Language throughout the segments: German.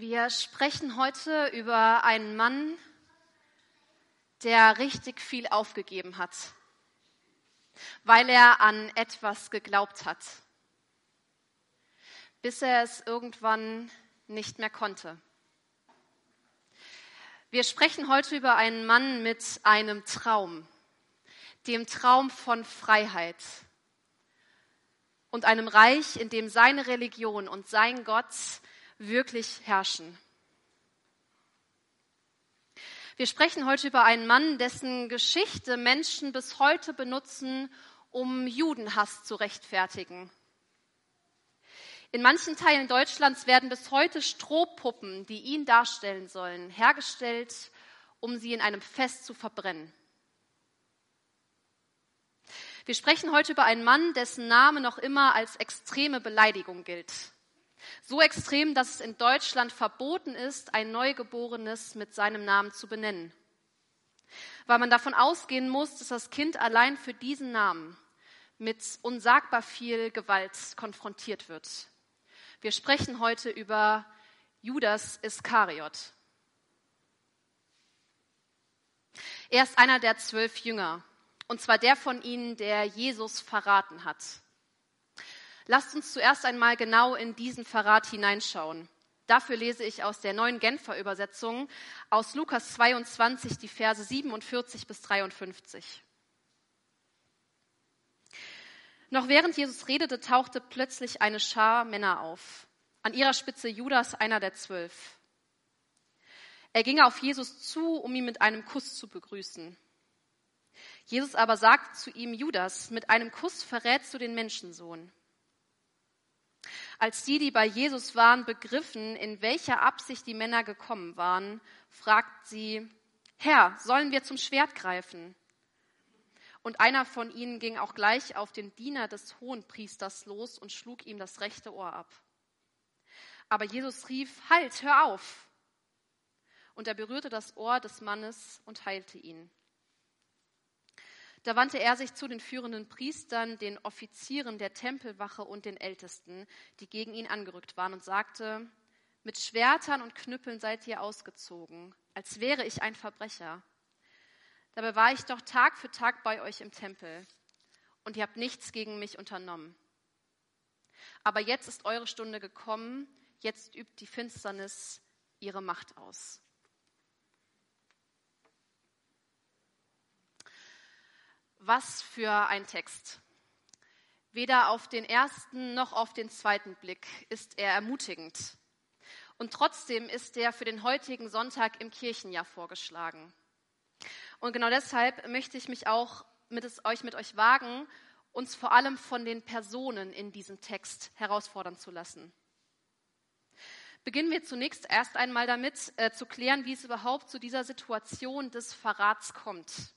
Wir sprechen heute über einen Mann, der richtig viel aufgegeben hat, weil er an etwas geglaubt hat, bis er es irgendwann nicht mehr konnte. Wir sprechen heute über einen Mann mit einem Traum, dem Traum von Freiheit und einem Reich, in dem seine Religion und sein Gott wirklich herrschen. Wir sprechen heute über einen Mann, dessen Geschichte Menschen bis heute benutzen, um Judenhass zu rechtfertigen. In manchen Teilen Deutschlands werden bis heute Strohpuppen, die ihn darstellen sollen, hergestellt, um sie in einem Fest zu verbrennen. Wir sprechen heute über einen Mann, dessen Name noch immer als extreme Beleidigung gilt. So extrem, dass es in Deutschland verboten ist, ein Neugeborenes mit seinem Namen zu benennen. Weil man davon ausgehen muss, dass das Kind allein für diesen Namen mit unsagbar viel Gewalt konfrontiert wird. Wir sprechen heute über Judas Iskariot. Er ist einer der zwölf Jünger, und zwar der von ihnen, der Jesus verraten hat. Lasst uns zuerst einmal genau in diesen Verrat hineinschauen. Dafür lese ich aus der neuen Genfer Übersetzung aus Lukas 22 die Verse 47 bis 53. Noch während Jesus redete, tauchte plötzlich eine Schar Männer auf. An ihrer Spitze Judas, einer der zwölf. Er ging auf Jesus zu, um ihn mit einem Kuss zu begrüßen. Jesus aber sagte zu ihm, Judas, mit einem Kuss verrätst du den Menschensohn. Als die, die bei Jesus waren, begriffen, in welcher Absicht die Männer gekommen waren, fragt sie, Herr, sollen wir zum Schwert greifen? Und einer von ihnen ging auch gleich auf den Diener des Hohenpriesters los und schlug ihm das rechte Ohr ab. Aber Jesus rief, Halt, hör auf! Und er berührte das Ohr des Mannes und heilte ihn. Da wandte er sich zu den führenden Priestern, den Offizieren der Tempelwache und den Ältesten, die gegen ihn angerückt waren, und sagte, mit Schwertern und Knüppeln seid ihr ausgezogen, als wäre ich ein Verbrecher. Dabei war ich doch Tag für Tag bei euch im Tempel, und ihr habt nichts gegen mich unternommen. Aber jetzt ist eure Stunde gekommen, jetzt übt die Finsternis ihre Macht aus. Was für ein Text. Weder auf den ersten noch auf den zweiten Blick ist er ermutigend. Und trotzdem ist er für den heutigen Sonntag im Kirchenjahr vorgeschlagen. Und genau deshalb möchte ich mich auch mit es, euch mit euch wagen, uns vor allem von den Personen in diesem Text herausfordern zu lassen. Beginnen wir zunächst erst einmal damit äh, zu klären, wie es überhaupt zu dieser Situation des Verrats kommt.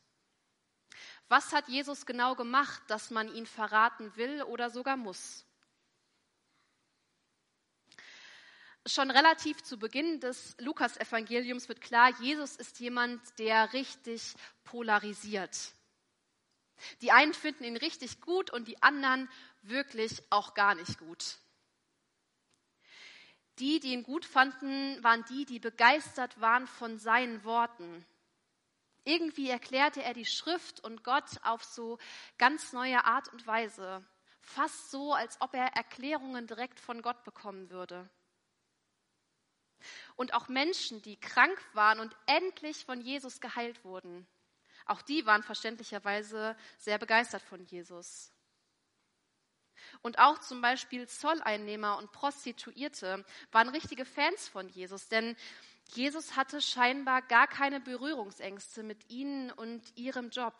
Was hat Jesus genau gemacht, dass man ihn verraten will oder sogar muss? Schon relativ zu Beginn des Lukas-Evangeliums wird klar, Jesus ist jemand, der richtig polarisiert. Die einen finden ihn richtig gut und die anderen wirklich auch gar nicht gut. Die, die ihn gut fanden, waren die, die begeistert waren von seinen Worten. Irgendwie erklärte er die Schrift und Gott auf so ganz neue Art und Weise. Fast so, als ob er Erklärungen direkt von Gott bekommen würde. Und auch Menschen, die krank waren und endlich von Jesus geheilt wurden, auch die waren verständlicherweise sehr begeistert von Jesus. Und auch zum Beispiel Zolleinnehmer und Prostituierte waren richtige Fans von Jesus, denn Jesus hatte scheinbar gar keine Berührungsängste mit ihnen und ihrem Job.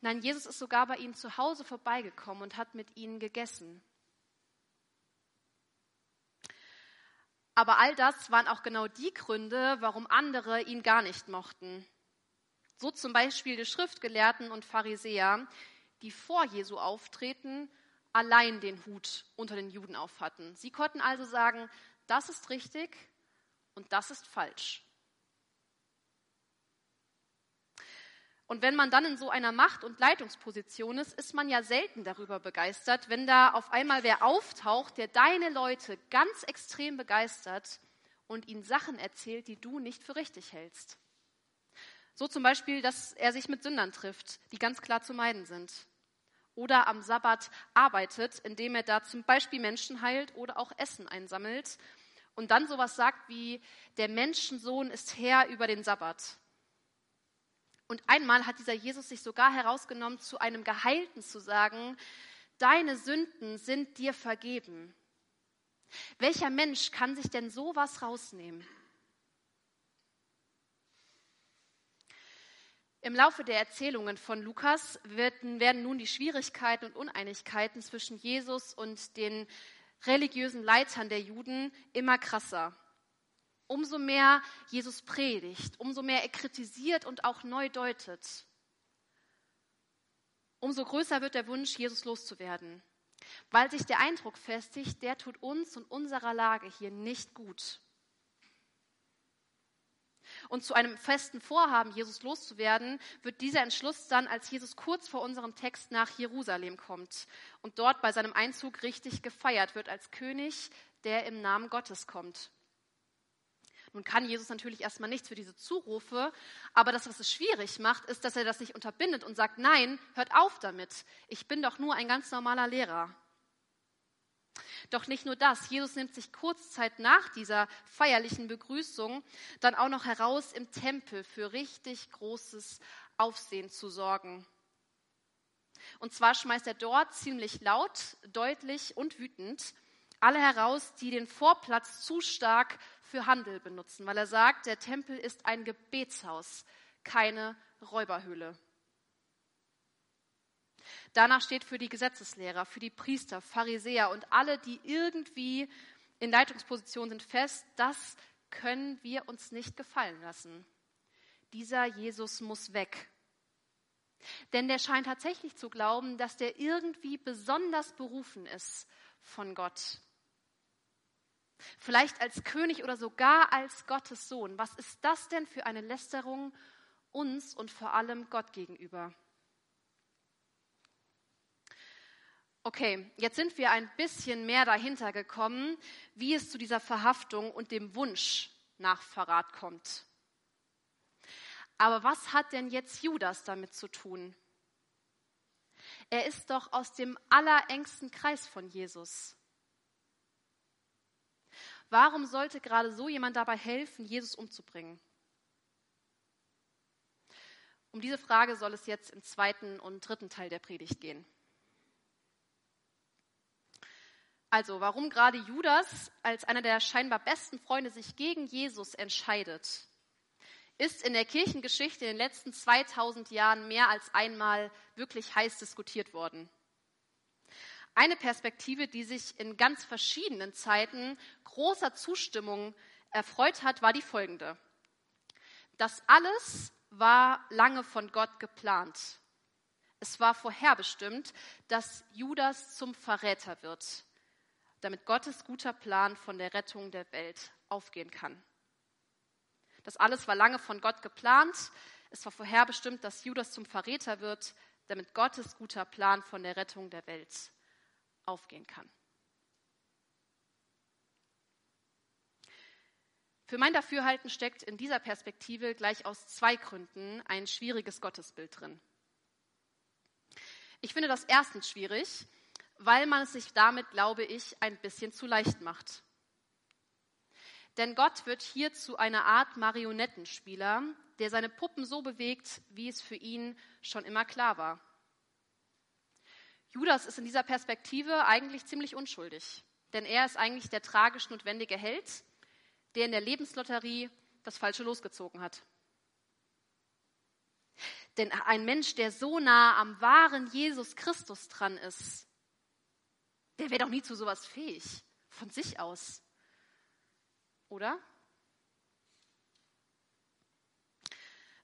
Nein, Jesus ist sogar bei ihnen zu Hause vorbeigekommen und hat mit ihnen gegessen. Aber all das waren auch genau die Gründe, warum andere ihn gar nicht mochten. So zum Beispiel die Schriftgelehrten und Pharisäer, die vor Jesu auftreten, allein den Hut unter den Juden aufhatten. Sie konnten also sagen, das ist richtig und das ist falsch. Und wenn man dann in so einer Macht- und Leitungsposition ist, ist man ja selten darüber begeistert, wenn da auf einmal wer auftaucht, der deine Leute ganz extrem begeistert und ihnen Sachen erzählt, die du nicht für richtig hältst. So zum Beispiel, dass er sich mit Sündern trifft, die ganz klar zu meiden sind. Oder am Sabbat arbeitet, indem er da zum Beispiel Menschen heilt oder auch Essen einsammelt. Und dann sowas sagt wie, der Menschensohn ist Herr über den Sabbat. Und einmal hat dieser Jesus sich sogar herausgenommen, zu einem Geheilten zu sagen, deine Sünden sind dir vergeben. Welcher Mensch kann sich denn sowas rausnehmen? Im Laufe der Erzählungen von Lukas werden, werden, nun die Schwierigkeiten und Uneinigkeiten zwischen Jesus und den religiösen Leitern der Juden immer krasser. Umso mehr Jesus predigt, umso mehr er kritisiert und auch neu deutet, umso größer wird der Wunsch, Jesus loszuwerden, weil sich der Eindruck festigt, der tut uns und unserer Lage hier nicht gut. Und zu einem festen Vorhaben, Jesus loszuwerden, wird dieser Entschluss dann, als Jesus kurz vor unserem Text nach Jerusalem kommt und dort bei seinem Einzug richtig gefeiert wird als König, der im Namen Gottes kommt. Nun kann Jesus natürlich erstmal nichts für diese Zurufe, aber das, was es schwierig macht, ist, dass er das nicht unterbindet und sagt, nein, hört auf damit. Ich bin doch nur ein ganz normaler Lehrer. Doch nicht nur das, Jesus nimmt sich kurz Zeit nach dieser feierlichen Begrüßung dann auch noch heraus, im Tempel für richtig großes Aufsehen zu sorgen. Und zwar schmeißt er dort ziemlich laut, deutlich und wütend alle heraus, die den Vorplatz zu stark für Handel benutzen, weil er sagt, der Tempel ist ein Gebetshaus, keine Räuberhöhle. Danach steht für die Gesetzeslehrer, für die Priester, Pharisäer und alle, die irgendwie in Leitungspositionen sind, fest, das können wir uns nicht gefallen lassen. Dieser Jesus muss weg. Denn der scheint tatsächlich zu glauben, dass der irgendwie besonders berufen ist von Gott. Vielleicht als König oder sogar als Gottes Sohn. Was ist das denn für eine Lästerung uns und vor allem Gott gegenüber? Okay, jetzt sind wir ein bisschen mehr dahinter gekommen, wie es zu dieser Verhaftung und dem Wunsch nach Verrat kommt. Aber was hat denn jetzt Judas damit zu tun? Er ist doch aus dem allerengsten Kreis von Jesus. Warum sollte gerade so jemand dabei helfen, Jesus umzubringen? Um diese Frage soll es jetzt im zweiten und dritten Teil der Predigt gehen. Also, warum gerade Judas als einer der scheinbar besten Freunde sich gegen Jesus entscheidet, ist in der Kirchengeschichte in den letzten 2000 Jahren mehr als einmal wirklich heiß diskutiert worden. Eine Perspektive, die sich in ganz verschiedenen Zeiten großer Zustimmung erfreut hat, war die folgende. Das alles war lange von Gott geplant. Es war vorherbestimmt, dass Judas zum Verräter wird damit Gottes guter Plan von der Rettung der Welt aufgehen kann. Das alles war lange von Gott geplant. Es war vorherbestimmt, dass Judas zum Verräter wird, damit Gottes guter Plan von der Rettung der Welt aufgehen kann. Für mein Dafürhalten steckt in dieser Perspektive gleich aus zwei Gründen ein schwieriges Gottesbild drin. Ich finde das erstens schwierig, weil man es sich damit, glaube ich, ein bisschen zu leicht macht. Denn Gott wird hier zu einer Art Marionettenspieler, der seine Puppen so bewegt, wie es für ihn schon immer klar war. Judas ist in dieser Perspektive eigentlich ziemlich unschuldig, denn er ist eigentlich der tragisch notwendige Held, der in der Lebenslotterie das Falsche losgezogen hat. Denn ein Mensch, der so nah am wahren Jesus Christus dran ist, der wäre doch nie zu sowas fähig, von sich aus. Oder?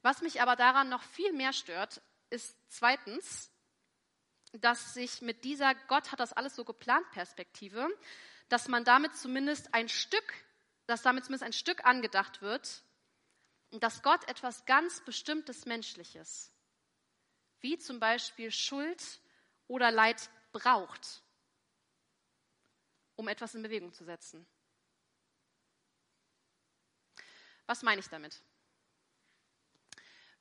Was mich aber daran noch viel mehr stört, ist zweitens, dass sich mit dieser Gott hat das alles so geplant Perspektive, dass man damit zumindest ein Stück, dass damit zumindest ein Stück angedacht wird, dass Gott etwas ganz Bestimmtes Menschliches, wie zum Beispiel Schuld oder Leid braucht, um etwas in Bewegung zu setzen. Was meine ich damit?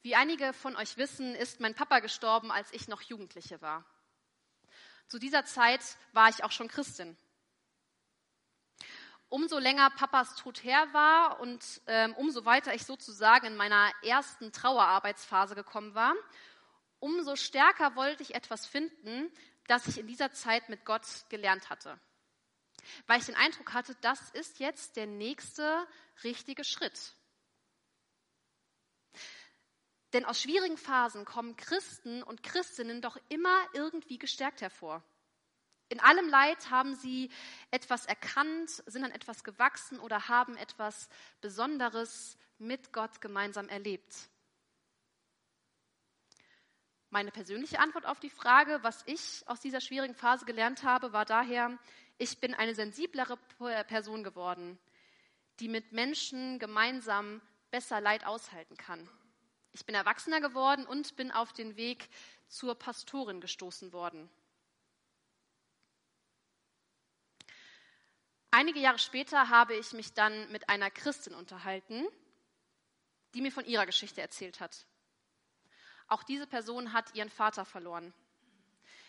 Wie einige von euch wissen, ist mein Papa gestorben, als ich noch Jugendliche war. Zu dieser Zeit war ich auch schon Christin. Umso länger Papas Tod her war und ähm, umso weiter ich sozusagen in meiner ersten Trauerarbeitsphase gekommen war, umso stärker wollte ich etwas finden, das ich in dieser Zeit mit Gott gelernt hatte. Weil ich den Eindruck hatte, das ist jetzt der nächste richtige Schritt. Denn aus schwierigen Phasen kommen Christen und Christinnen doch immer irgendwie gestärkt hervor. In allem Leid haben sie etwas erkannt, sind an etwas gewachsen oder haben etwas Besonderes mit Gott gemeinsam erlebt. Meine persönliche Antwort auf die Frage, was ich aus dieser schwierigen Phase gelernt habe, war daher, ich bin eine sensiblere Person geworden, die mit Menschen gemeinsam besser Leid aushalten kann. Ich bin erwachsener geworden und bin auf den Weg zur Pastorin gestoßen worden. Einige Jahre später habe ich mich dann mit einer Christin unterhalten, die mir von ihrer Geschichte erzählt hat. Auch diese Person hat ihren Vater verloren.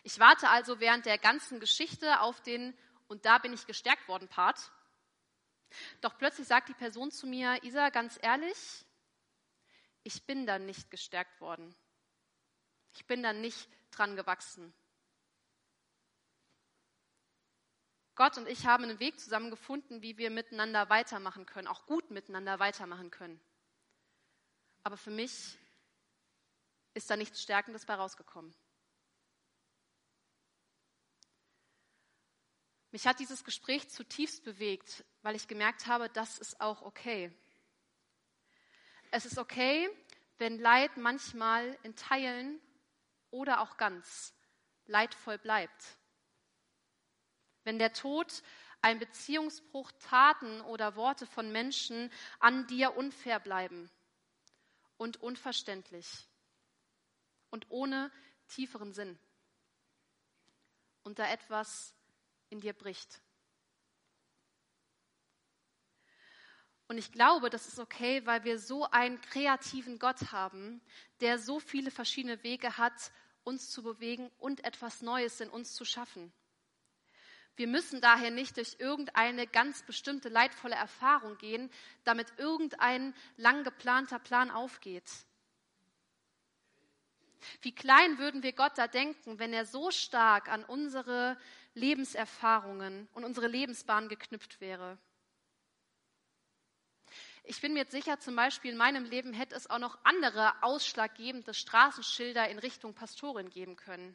Ich warte also während der ganzen Geschichte auf den und da bin ich gestärkt worden Part. Doch plötzlich sagt die Person zu mir, Isa, ganz ehrlich, ich bin dann nicht gestärkt worden. Ich bin dann nicht dran gewachsen. Gott und ich haben einen Weg zusammen gefunden, wie wir miteinander weitermachen können, auch gut miteinander weitermachen können. Aber für mich ist da nichts Stärkendes bei rausgekommen. Mich hat dieses Gespräch zutiefst bewegt, weil ich gemerkt habe, das ist auch okay. Es ist okay, wenn Leid manchmal in Teilen oder auch ganz leidvoll bleibt wenn der Tod, ein Beziehungsbruch, Taten oder Worte von Menschen an dir unfair bleiben und unverständlich und ohne tieferen Sinn und da etwas in dir bricht. Und ich glaube, das ist okay, weil wir so einen kreativen Gott haben, der so viele verschiedene Wege hat, uns zu bewegen und etwas Neues in uns zu schaffen. Wir müssen daher nicht durch irgendeine ganz bestimmte leidvolle Erfahrung gehen, damit irgendein lang geplanter Plan aufgeht. Wie klein würden wir Gott da denken, wenn er so stark an unsere Lebenserfahrungen und unsere Lebensbahn geknüpft wäre. Ich bin mir jetzt sicher, zum Beispiel in meinem Leben hätte es auch noch andere ausschlaggebende Straßenschilder in Richtung Pastorin geben können.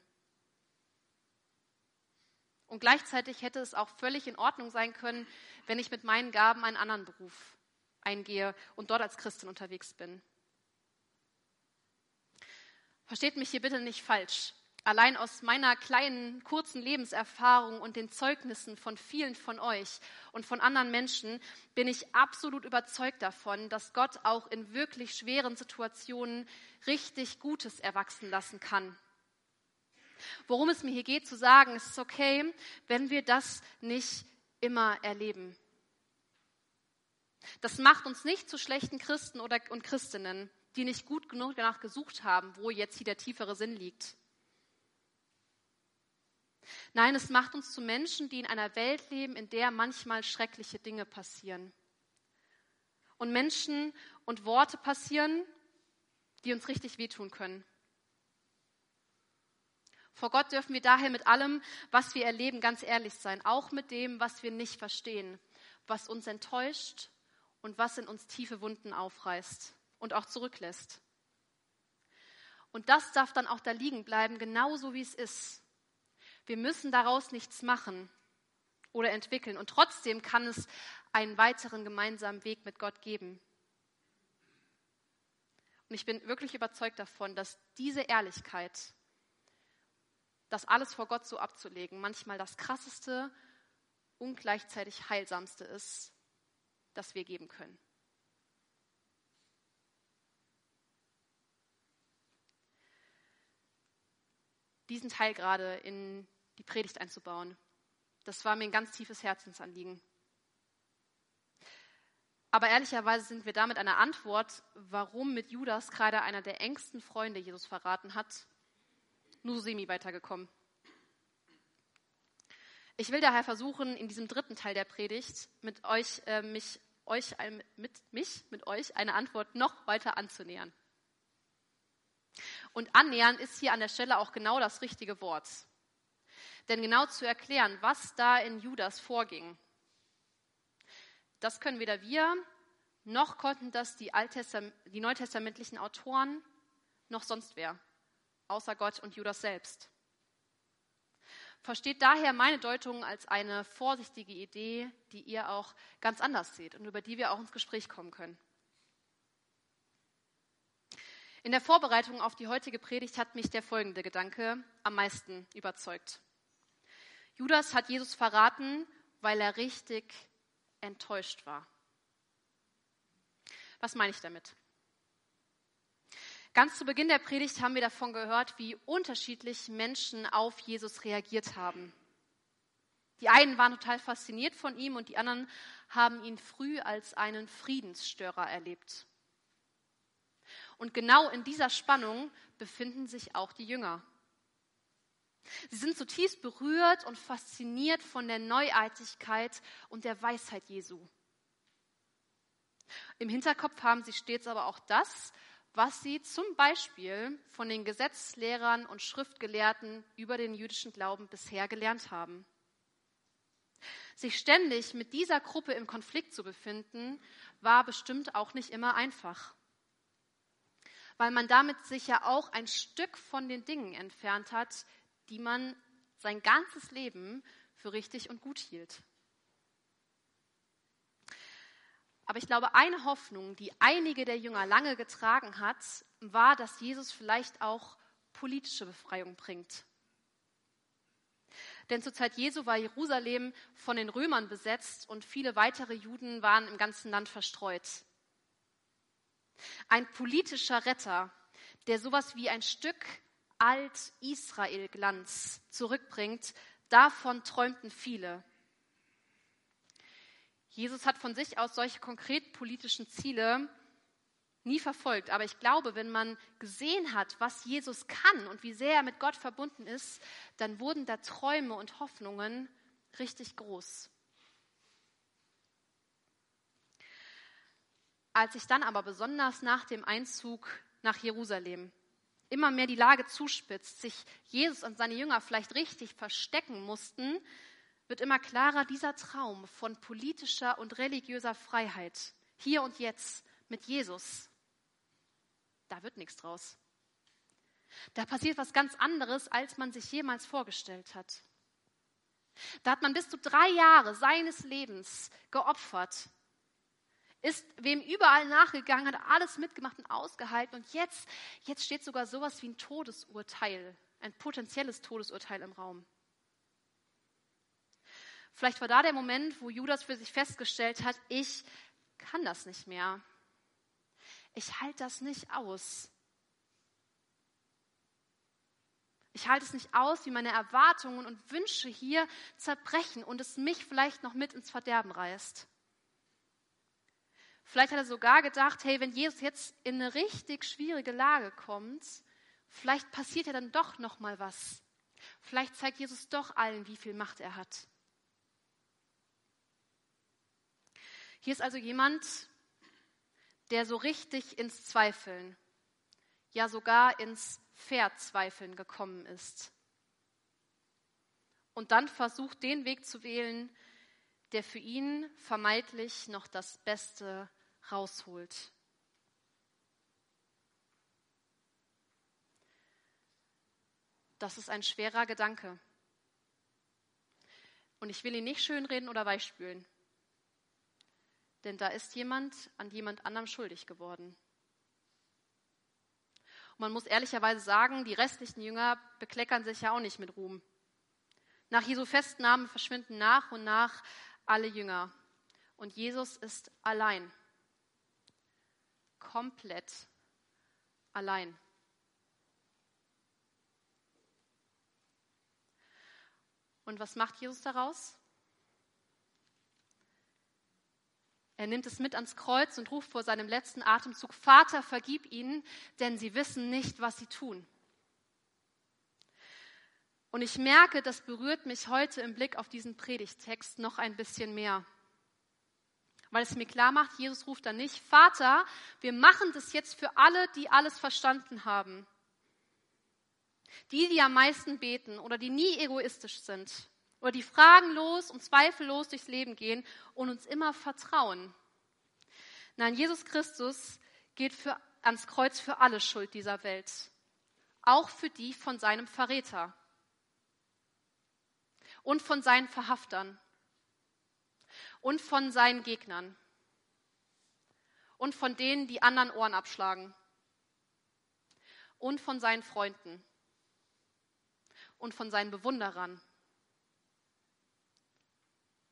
Und gleichzeitig hätte es auch völlig in Ordnung sein können, wenn ich mit meinen Gaben einen anderen Beruf eingehe und dort als Christin unterwegs bin. Versteht mich hier bitte nicht falsch. Allein aus meiner kleinen, kurzen Lebenserfahrung und den Zeugnissen von vielen von euch und von anderen Menschen bin ich absolut überzeugt davon, dass Gott auch in wirklich schweren Situationen richtig Gutes erwachsen lassen kann. Worum es mir hier geht, zu sagen, es ist okay, wenn wir das nicht immer erleben. Das macht uns nicht zu schlechten Christen oder, und Christinnen, die nicht gut genug danach gesucht haben, wo jetzt hier der tiefere Sinn liegt. Nein, es macht uns zu Menschen, die in einer Welt leben, in der manchmal schreckliche Dinge passieren. Und Menschen und Worte passieren, die uns richtig wehtun können. Vor Gott dürfen wir daher mit allem, was wir erleben, ganz ehrlich sein, auch mit dem, was wir nicht verstehen, was uns enttäuscht und was in uns tiefe Wunden aufreißt und auch zurücklässt. Und das darf dann auch da liegen bleiben, genauso wie es ist. Wir müssen daraus nichts machen oder entwickeln. Und trotzdem kann es einen weiteren gemeinsamen Weg mit Gott geben. Und ich bin wirklich überzeugt davon, dass diese Ehrlichkeit das alles vor Gott so abzulegen, manchmal das Krasseste und gleichzeitig Heilsamste ist, das wir geben können. diesen Teil gerade in die Predigt einzubauen. Das war mir ein ganz tiefes Herzensanliegen. Aber ehrlicherweise sind wir damit eine Antwort, warum mit Judas gerade einer der engsten Freunde Jesus verraten hat, nur semi weitergekommen. Ich will daher versuchen, in diesem dritten Teil der Predigt mit euch, äh, mich, euch, mit, mich, mit euch eine Antwort noch weiter anzunähern. Und annähern ist hier an der Stelle auch genau das richtige Wort. Denn genau zu erklären, was da in Judas vorging, das können weder wir, noch konnten das die, die neutestamentlichen Autoren, noch sonst wer, außer Gott und Judas selbst. Versteht daher meine Deutung als eine vorsichtige Idee, die ihr auch ganz anders seht und über die wir auch ins Gespräch kommen können. In der Vorbereitung auf die heutige Predigt hat mich der folgende Gedanke am meisten überzeugt. Judas hat Jesus verraten, weil er richtig enttäuscht war. Was meine ich damit? Ganz zu Beginn der Predigt haben wir davon gehört, wie unterschiedlich Menschen auf Jesus reagiert haben. Die einen waren total fasziniert von ihm und die anderen haben ihn früh als einen Friedensstörer erlebt. Und genau in dieser Spannung befinden sich auch die Jünger. Sie sind zutiefst berührt und fasziniert von der Neuartigkeit und der Weisheit Jesu. Im Hinterkopf haben sie stets aber auch das, was sie zum Beispiel von den Gesetzlehrern und Schriftgelehrten über den jüdischen Glauben bisher gelernt haben. Sich ständig mit dieser Gruppe im Konflikt zu befinden, war bestimmt auch nicht immer einfach weil man damit sich ja auch ein Stück von den Dingen entfernt hat, die man sein ganzes Leben für richtig und gut hielt. Aber ich glaube, eine Hoffnung, die einige der Jünger lange getragen hat, war, dass Jesus vielleicht auch politische Befreiung bringt. Denn zur Zeit Jesu war Jerusalem von den Römern besetzt und viele weitere Juden waren im ganzen Land verstreut. Ein politischer Retter, der sowas wie ein Stück Alt-Israel-Glanz zurückbringt, davon träumten viele. Jesus hat von sich aus solche konkret politischen Ziele nie verfolgt. Aber ich glaube, wenn man gesehen hat, was Jesus kann und wie sehr er mit Gott verbunden ist, dann wurden da Träume und Hoffnungen richtig groß. Als sich dann aber besonders nach dem Einzug nach Jerusalem immer mehr die Lage zuspitzt, sich Jesus und seine Jünger vielleicht richtig verstecken mussten, wird immer klarer dieser Traum von politischer und religiöser Freiheit, hier und jetzt mit Jesus, da wird nichts draus. Da passiert was ganz anderes, als man sich jemals vorgestellt hat. Da hat man bis zu drei Jahre seines Lebens geopfert, ist wem überall nachgegangen, hat alles mitgemacht und ausgehalten. Und jetzt, jetzt steht sogar sowas wie ein Todesurteil, ein potenzielles Todesurteil im Raum. Vielleicht war da der Moment, wo Judas für sich festgestellt hat, ich kann das nicht mehr. Ich halte das nicht aus. Ich halte es nicht aus, wie meine Erwartungen und Wünsche hier zerbrechen und es mich vielleicht noch mit ins Verderben reißt. Vielleicht hat er sogar gedacht, hey, wenn Jesus jetzt in eine richtig schwierige Lage kommt, vielleicht passiert ja dann doch noch mal was. Vielleicht zeigt Jesus doch allen, wie viel Macht er hat. Hier ist also jemand, der so richtig ins Zweifeln, ja sogar ins Verzweifeln gekommen ist. Und dann versucht, den Weg zu wählen, der für ihn vermeintlich noch das Beste rausholt. Das ist ein schwerer Gedanke. Und ich will ihn nicht schönreden oder weichspülen. Denn da ist jemand an jemand anderem schuldig geworden. Und man muss ehrlicherweise sagen, die restlichen Jünger bekleckern sich ja auch nicht mit Ruhm. Nach Jesu Festnahme verschwinden nach und nach alle Jünger. Und Jesus ist allein. Komplett allein. Und was macht Jesus daraus? Er nimmt es mit ans Kreuz und ruft vor seinem letzten Atemzug, Vater, vergib ihnen, denn sie wissen nicht, was sie tun. Und ich merke, das berührt mich heute im Blick auf diesen Predigtext noch ein bisschen mehr. Weil es mir klar macht, Jesus ruft dann nicht, Vater, wir machen das jetzt für alle, die alles verstanden haben. Die, die am meisten beten oder die nie egoistisch sind oder die fragenlos und zweifellos durchs Leben gehen und uns immer vertrauen. Nein, Jesus Christus geht für, ans Kreuz für alle Schuld dieser Welt, auch für die von seinem Verräter und von seinen Verhaftern und von seinen Gegnern und von denen, die anderen Ohren abschlagen und von seinen Freunden und von seinen Bewunderern.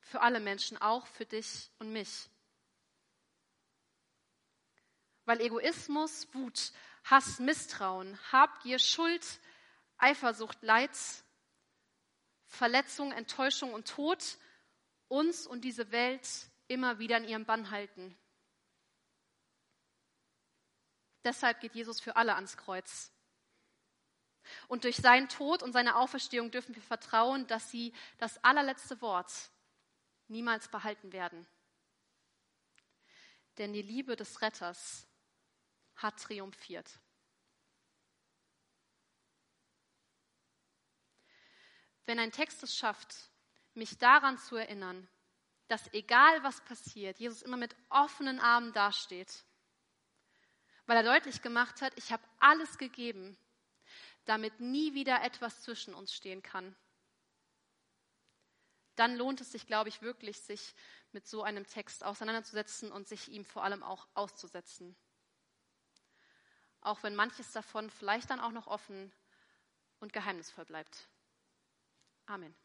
Für alle Menschen, auch für dich und mich. Weil Egoismus, Wut, Hass, Misstrauen, Habgier, Schuld, Eifersucht, Leid, Verletzung, Enttäuschung und Tod uns und diese Welt immer wieder in ihrem Bann halten. Deshalb geht Jesus für alle ans Kreuz. Und durch seinen Tod und seine Auferstehung dürfen wir vertrauen, dass sie das allerletzte Wort niemals behalten werden. Denn die Liebe des Retters hat triumphiert. Wenn ein Text es schafft, mich daran zu erinnern, dass egal was passiert, Jesus immer mit offenen Armen dasteht, weil er deutlich gemacht hat, ich habe alles gegeben, damit nie wieder etwas zwischen uns stehen kann. Dann lohnt es sich, glaube ich, wirklich, sich mit so einem Text auseinanderzusetzen und sich ihm vor allem auch auszusetzen. Auch wenn manches davon vielleicht dann auch noch offen und geheimnisvoll bleibt. Amen.